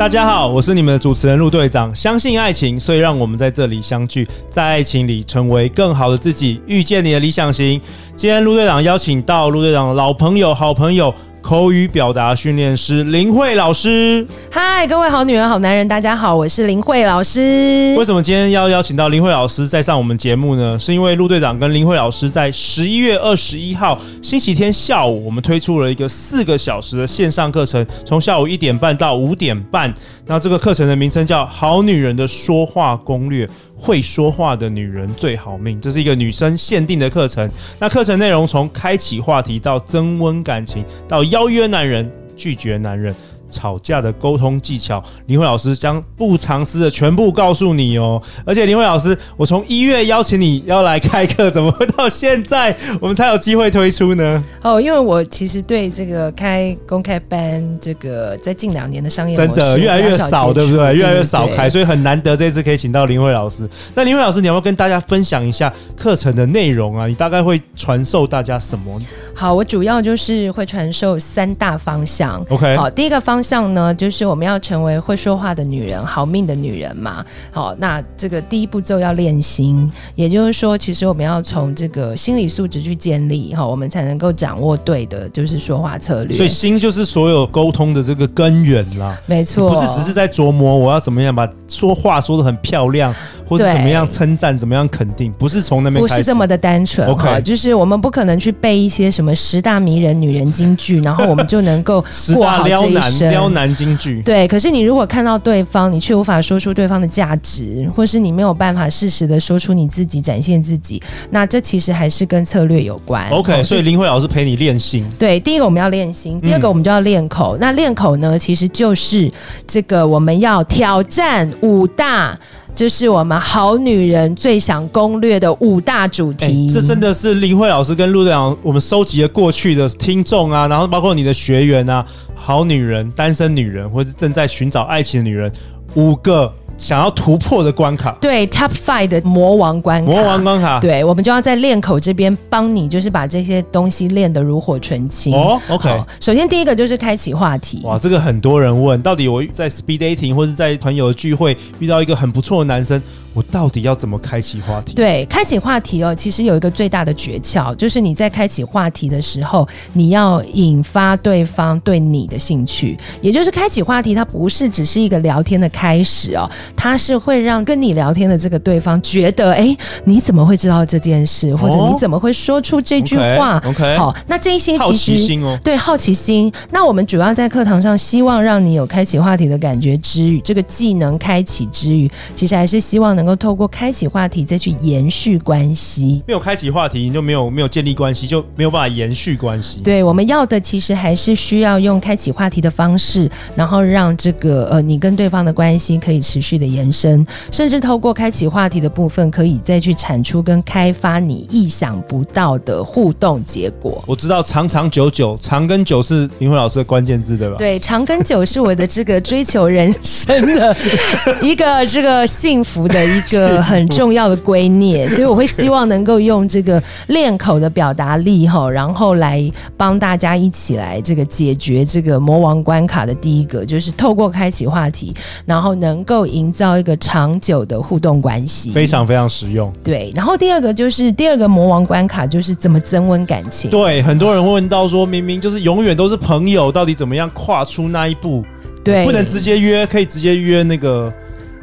大家好，我是你们的主持人陆队长。相信爱情，所以让我们在这里相聚，在爱情里成为更好的自己，遇见你的理想型。今天陆队长邀请到陆队长的老朋友、好朋友。口语表达训练师林慧老师，嗨，各位好女人、好男人，大家好，我是林慧老师。为什么今天要邀请到林慧老师再上我们节目呢？是因为陆队长跟林慧老师在十一月二十一号星期天下午，我们推出了一个四个小时的线上课程，从下午一点半到五点半。那这个课程的名称叫《好女人的说话攻略》。会说话的女人最好命，这是一个女生限定的课程。那课程内容从开启话题到增温感情，到邀约男人，拒绝男人。吵架的沟通技巧，林慧老师将不藏私的全部告诉你哦。而且林慧老师，我从一月邀请你要来开课，怎么会到现在我们才有机会推出呢？哦，因为我其实对这个开公开班，这个在近两年的商业真的越来越少，对不对？越来越少开，所以很难得这次可以请到林慧老师。那林慧老师，你要不要跟大家分享一下课程的内容啊？你大概会传授大家什么？好，我主要就是会传授三大方向。OK，好，第一个方向。像呢，就是我们要成为会说话的女人，好命的女人嘛。好，那这个第一步骤要练心，也就是说，其实我们要从这个心理素质去建立，哈，我们才能够掌握对的，就是说话策略。所以心就是所有沟通的这个根源啦。没错，不是只是在琢磨我要怎么样把说话说得很漂亮。或者怎么样称赞，怎么样肯定，不是从那边，不是这么的单纯。OK，就是我们不可能去背一些什么十大迷人女人金句，然后我们就能够过好这一生。撩男金句。对，可是你如果看到对方，你却无法说出对方的价值，或是你没有办法适时的说出你自己，展现自己，那这其实还是跟策略有关。OK，所以林慧老师陪你练心。对，第一个我们要练心，第二个我们就要练口。嗯、那练口呢，其实就是这个我们要挑战五大。就是我们好女人最想攻略的五大主题。这真的是林慧老师跟陆队长我们收集了过去的听众啊，然后包括你的学员啊，好女人、单身女人，或者正在寻找爱情的女人，五个。想要突破的关卡，对 Top Five 的魔王关卡，魔王关卡，对，我们就要在练口这边帮你，就是把这些东西练得炉火纯青。哦，OK。首先第一个就是开启话题。哇，这个很多人问，到底我在 Speed Dating 或者在朋友聚会遇到一个很不错的男生。我到底要怎么开启话题？对，开启话题哦，其实有一个最大的诀窍，就是你在开启话题的时候，你要引发对方对你的兴趣。也就是开启话题，它不是只是一个聊天的开始哦，它是会让跟你聊天的这个对方觉得，哎，你怎么会知道这件事？或者你怎么会说出这句话？OK，好，那这一些其实好奇心哦，对，好奇心。那我们主要在课堂上希望让你有开启话题的感觉之余，这个技能开启之余，其实还是希望能够透过开启话题再去延续关系，没有开启话题你就没有没有建立关系，就没有办法延续关系。对，我们要的其实还是需要用开启话题的方式，然后让这个呃你跟对方的关系可以持续的延伸，甚至透过开启话题的部分，可以再去产出跟开发你意想不到的互动结果。我知道长长久久，长跟久是林慧老师的关键字，对吧？对，长跟久是我的这个追求人生的 一个这个幸福。的一个很重要的归臬，所以我会希望能够用这个练口的表达力哈，然后来帮大家一起来这个解决这个魔王关卡的第一个，就是透过开启话题，然后能够营造一个长久的互动关系，非常非常实用。对，然后第二个就是第二个魔王关卡，就是怎么增温感情。对，很多人会问到说，明明就是永远都是朋友，到底怎么样跨出那一步？对，不能直接约，可以直接约那个。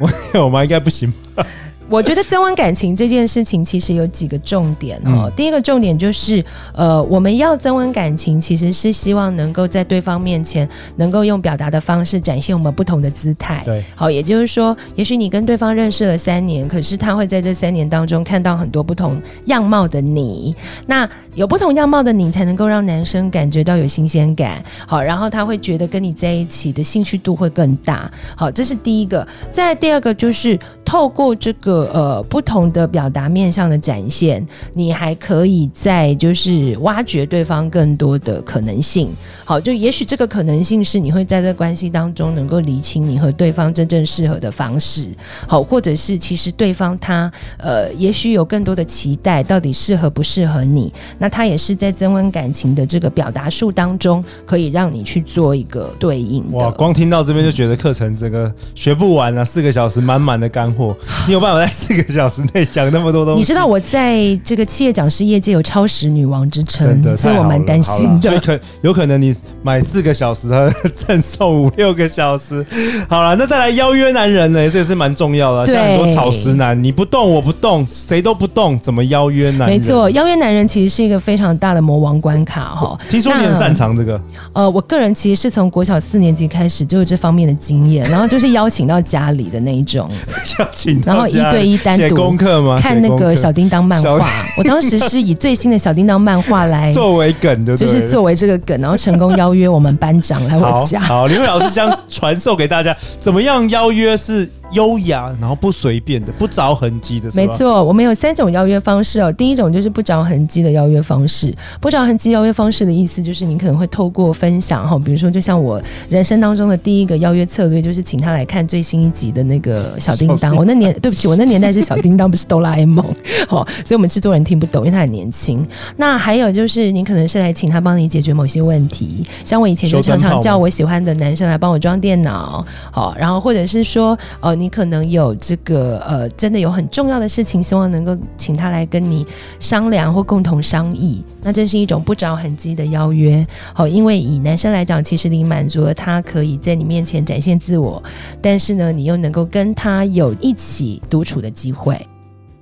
我我们应该不行吧？我觉得增温感情这件事情其实有几个重点哦。嗯、第一个重点就是，呃，我们要增温感情，其实是希望能够在对方面前能够用表达的方式展现我们不同的姿态。对，好，也就是说，也许你跟对方认识了三年，可是他会在这三年当中看到很多不同样貌的你。那有不同样貌的你，才能够让男生感觉到有新鲜感。好，然后他会觉得跟你在一起的兴趣度会更大。好，这是第一个。再第二个就是。透过这个呃不同的表达面向的展现，你还可以在就是挖掘对方更多的可能性。好，就也许这个可能性是你会在这关系当中能够理清你和对方真正适合的方式。好，或者是其实对方他呃也许有更多的期待，到底适合不适合你？那他也是在增温感情的这个表达术当中，可以让你去做一个对应。哇，光听到这边就觉得课程这个学不完了，四个小时满满的干货，你有办法在四个小时内讲那么多东西？你知道我在这个企业讲师业界有超时女王之称，真的，所以我蛮担心的。所以可有可能你买四个小时，他赠送五六个小时。好了，那再来邀约男人呢？这也是蛮重要的。像很多草食男，你不动我不动，谁都不动，怎么邀约男人？没错，邀约男人其实是一个非常大的魔王关卡哈。听说你很擅长这个？呃，我个人其实是从国小四年级开始就有这方面的经验，然后就是邀请到家里的那一种，邀 请，然后一对一单独功课吗？看那个小叮当漫画，我当时是以最新的小叮当漫画来 作为梗的，就是作为这个梗，然后成功邀约我们班长来我家。好，林慧老师将传授给大家，怎么样邀约是优雅，然后不随便的，不着痕迹的。没错，我们有三种邀约方式哦。第一种就是不着痕迹的邀约方式。不着痕迹邀约方式的意思就是，你可能会透过分享哈，比如说，就像我人生当中的第一个邀约策略，就是请他来看最新一集的那个小叮当。我那年对不起，我那年代是小叮当，不是哆啦 A 梦。好，所以我们制作人听不懂，因为他很年轻。那还有就是，你可能是来请他帮你解决某些问题，像我以前就常常叫我喜欢的男生来帮我装电脑。好，然后或者是说，呃。你可能有这个呃，真的有很重要的事情，希望能够请他来跟你商量或共同商议。那这是一种不着痕迹的邀约，好，因为以男生来讲，其实你满足了他可以在你面前展现自我，但是呢，你又能够跟他有一起独处的机会。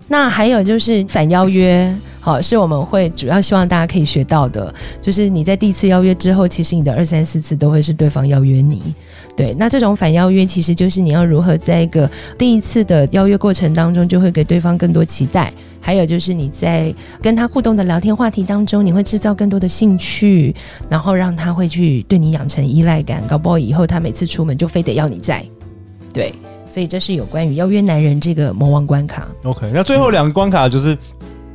那还有就是反邀约，好，是我们会主要希望大家可以学到的，就是你在第一次邀约之后，其实你的二三四次都会是对方邀约你。对，那这种反邀约其实就是你要如何在一个第一次的邀约过程当中，就会给对方更多期待。还有就是你在跟他互动的聊天话题当中，你会制造更多的兴趣，然后让他会去对你养成依赖感，搞不好以后他每次出门就非得要你在。对，所以这是有关于邀约男人这个魔王关卡。OK，那最后两个关卡就是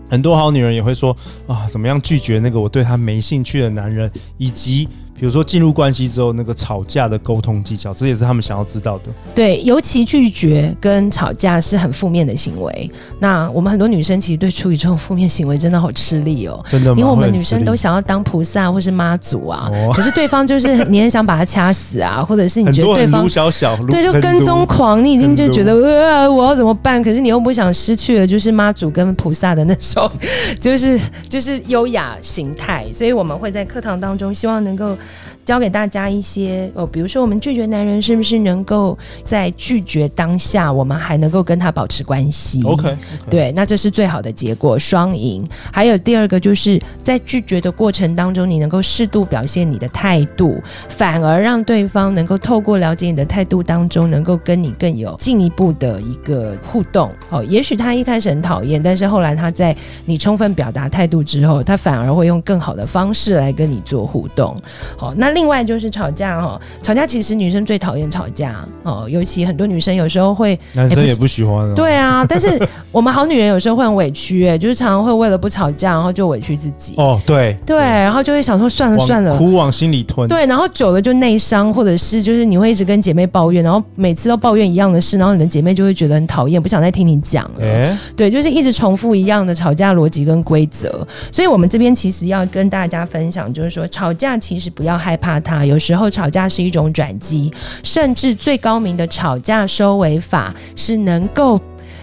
很多好女人也会说啊，怎么样拒绝那个我对他没兴趣的男人，以及。比如说进入关系之后，那个吵架的沟通技巧，这也是他们想要知道的。对，尤其拒绝跟吵架是很负面的行为。那我们很多女生其实对处理这种负面行为真的好吃力哦。真的吗？因为我们女生都想要当菩萨或是妈祖啊，哦、可是对方就是你很想把他掐死啊，或者是你觉得对方小小对就跟踪狂，你已经就觉得呃我要怎么办？可是你又不想失去了就是妈祖跟菩萨的那种，就是就是优雅形态。所以我们会在课堂当中希望能够。教给大家一些哦，比如说我们拒绝男人是不是能够在拒绝当下，我们还能够跟他保持关系？OK，, okay. 对，那这是最好的结果，双赢。还有第二个就是在拒绝的过程当中，你能够适度表现你的态度，反而让对方能够透过了解你的态度当中，能够跟你更有进一步的一个互动。哦，也许他一开始很讨厌，但是后来他在你充分表达态度之后，他反而会用更好的方式来跟你做互动。好，那。另外就是吵架哈，吵架其实女生最讨厌吵架哦，尤其很多女生有时候会，男生也不喜欢、啊。对啊，但是我们好女人有时候会很委屈哎，就是常常会为了不吵架，然后就委屈自己。哦，对对，然后就会想说算了算了，苦往心里吞。对，然后久了就内伤，或者是就是你会一直跟姐妹抱怨，然后每次都抱怨一样的事，然后你的姐妹就会觉得很讨厌，不想再听你讲了。欸、对，就是一直重复一样的吵架逻辑跟规则。所以我们这边其实要跟大家分享，就是说吵架其实不要害怕。怕他，有时候吵架是一种转机，甚至最高明的吵架收尾法是能够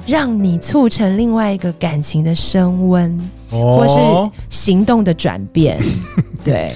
让你促成另外一个感情的升温，哦、或是行动的转变。对，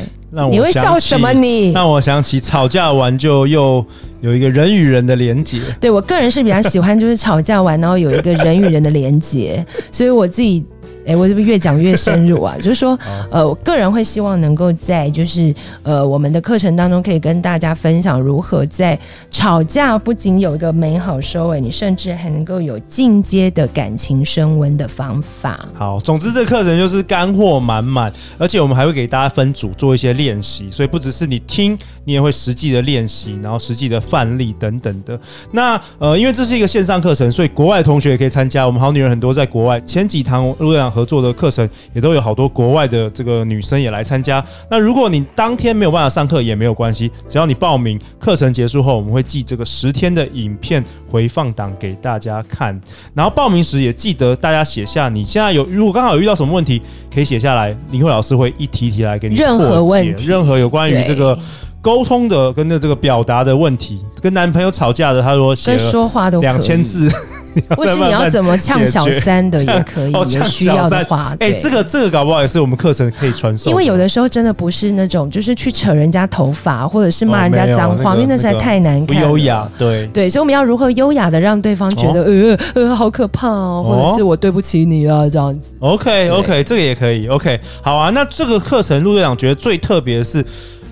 你会笑什么你？你让我想起吵架完就又有一个人与人的连结。对，我个人是比较喜欢，就是吵架完然后有一个人与人的连结，所以我自己。哎，我是不是越讲越深入啊？就是说，呃，我个人会希望能够在就是呃我们的课程当中，可以跟大家分享如何在吵架不仅有一个美好收尾，你甚至还能够有进阶的感情升温的方法。好，总之这个课程就是干货满满，而且我们还会给大家分组做一些练习，所以不只是你听，你也会实际的练习，然后实际的范例等等的。那呃，因为这是一个线上课程，所以国外同学也可以参加。我们好女人很多在国外，前几堂陆队长合作的课程也都有好多国外的这个女生也来参加。那如果你当天没有办法上课也没有关系，只要你报名，课程结束后我们会寄这个十天的影片回放档给大家看。然后报名时也记得大家写下你现在有，如果刚好有遇到什么问题，可以写下来，林慧老师会一题题来给你任何问题，任何有关于这个。沟通的跟那这个表达的问题，跟男朋友吵架的，他说写说话都两千字，或是你要怎么呛小三的也可以，有需要的话，哎，这个这个搞不好也是我们课程可以传授。因为有的时候真的不是那种，就是去扯人家头发，或者是骂人家脏话，因为那实在太难看，不优雅。对对，所以我们要如何优雅的让对方觉得呃呃好可怕哦，或者是我对不起你了这样子。OK OK，这个也可以。OK，好啊，那这个课程陆队长觉得最特别的是。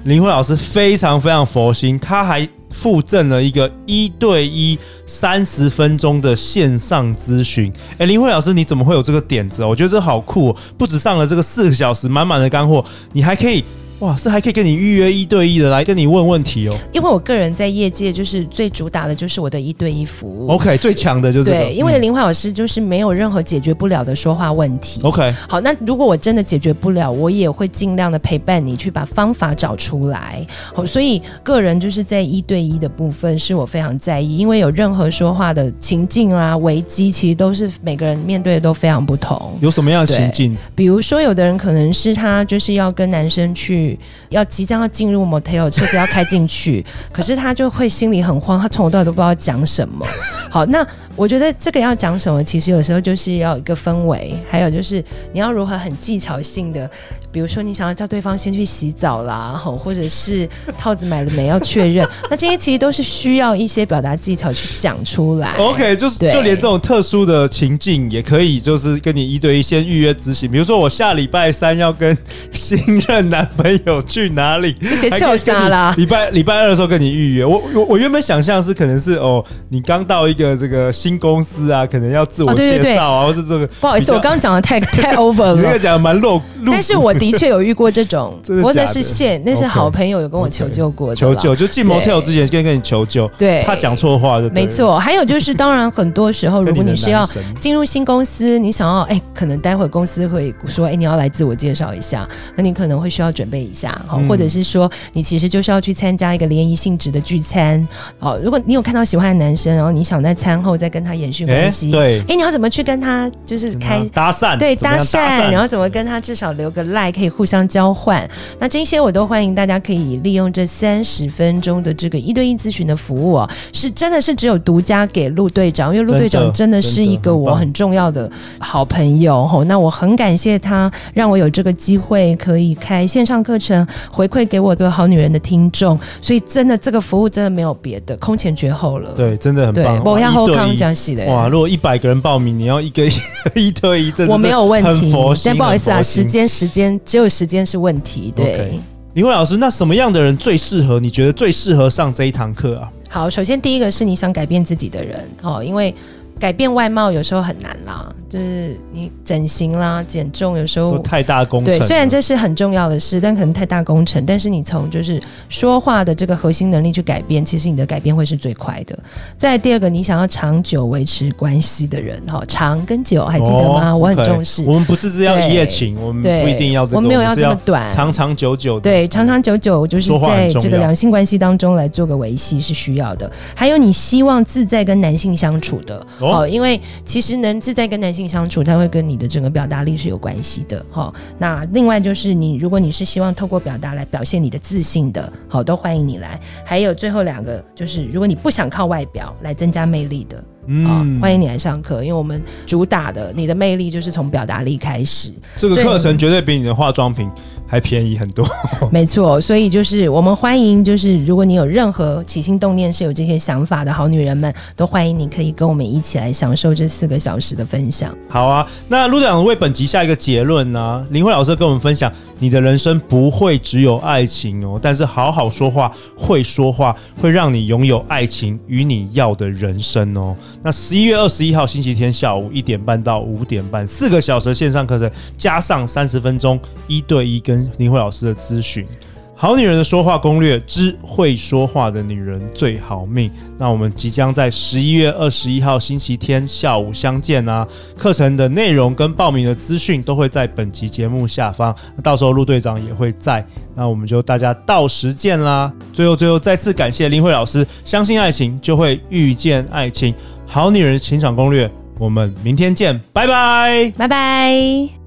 林辉老师非常非常佛心，他还附赠了一个一对一三十分钟的线上咨询。哎，林慧老师，你怎么会有这个点子？我觉得这好酷哦，不止上了这个四个小时满满的干货，你还可以。哇，是还可以跟你预约一对一的来跟你问问题哦。因为我个人在业界就是最主打的就是我的一对一服务。OK，最强的就是、这个、对，因为林华老师就是没有任何解决不了的说话问题。OK，好，那如果我真的解决不了，我也会尽量的陪伴你去把方法找出来。好，所以个人就是在一对一的部分是我非常在意，因为有任何说话的情境啦、危机，其实都是每个人面对的都非常不同。有什么样的情境？比如说，有的人可能是他就是要跟男生去。要即将要进入 motel，车子要开进去，可是他就会心里很慌，他从头到尾都不知道讲什么。好，那。我觉得这个要讲什么，其实有时候就是要一个氛围，还有就是你要如何很技巧性的，比如说你想要叫对方先去洗澡啦，或者是套子买了没要确认，那这些其实都是需要一些表达技巧去讲出来。OK，就是就连这种特殊的情境也可以，就是跟你一对一先预约执行。比如说我下礼拜三要跟新任男朋友去哪里，别臭杀啦！礼拜礼拜二的时候跟你预约，我我我原本想象是可能是哦，你刚到一个这个新。新公司啊，可能要自我介绍啊，或者这个不好意思，我刚刚讲的太太 over 了，那个讲的蛮露，但是我的确有遇过这种，不过那是线，那是好朋友有跟我求救过的，求救就进 motel 之前先跟你求救，对，怕讲错话就没错。还有就是，当然很多时候，如果你是要进入新公司，你想要哎，可能待会公司会说哎，你要来自我介绍一下，那你可能会需要准备一下，好，或者是说你其实就是要去参加一个联谊性质的聚餐，好，如果你有看到喜欢的男生，然后你想在餐后再跟。跟他延续关系，对，哎，你要怎么去跟他就是开搭讪？对，搭讪，然后怎么跟他至少留个赖，可以互相交换。那这些我都欢迎大家可以利用这三十分钟的这个一对一咨询的服务哦，是真的是只有独家给陆队长，因为陆队长真的是一个我很重要的好朋友吼。那我很感谢他让我有这个机会可以开线上课程回馈给我的好女人的听众，所以真的这个服务真的没有别的，空前绝后了。对，真的很棒。我要后康讲。哇！如果一百个人报名，你要一个一 一对一，我没有问题。但不好意思啊，时间时间只有时间是问题。对.林慧老师，那什么样的人最适合？你觉得最适合上这一堂课啊？好，首先第一个是你想改变自己的人哦，因为。改变外貌有时候很难啦，就是你整形啦、减重，有时候太大工程。对，虽然这是很重要的事，但可能太大工程。但是你从就是说话的这个核心能力去改变，其实你的改变会是最快的。再第二个，你想要长久维持关系的人，哈，长跟久还记得吗？哦、我很重视。我们不是只要一夜情，我们不一定要这个，我们没有要这么短，长长久久的。对，长长久久就是在这个两性关系当中来做个维系是需要的。还有你希望自在跟男性相处的。哦，因为其实能自在跟男性相处，它会跟你的整个表达力是有关系的。哈，那另外就是你，如果你是希望透过表达来表现你的自信的，好，都欢迎你来。还有最后两个，就是如果你不想靠外表来增加魅力的，嗯，欢迎你来上课，因为我们主打的你的魅力就是从表达力开始。这个课程绝对比你的化妆品还便宜很多。没错，所以就是我们欢迎，就是如果你有任何起心动念是有这些想法的好女人们，都欢迎你可以跟我们一起来享受这四个小时的分享。好啊，那陆队长为本集下一个结论呢、啊？林慧老师跟我们分享，你的人生不会只有爱情哦，但是好好说话，会说话，会让你拥有爱情与你要的人生哦。那十一月二十一号星期天下午一点半到五点半，四个小时线上课程，加上三十分钟一对一林慧老师的咨询。好女人的说话攻略之会说话的女人最好命。那我们即将在十一月二十一号星期天下午相见啊！课程的内容跟报名的资讯都会在本集节目下方，到时候陆队长也会在。那我们就大家到时见啦！最后，最后再次感谢林慧老师，相信爱情就会遇见爱情。好女人情场攻略，我们明天见，拜拜，拜拜。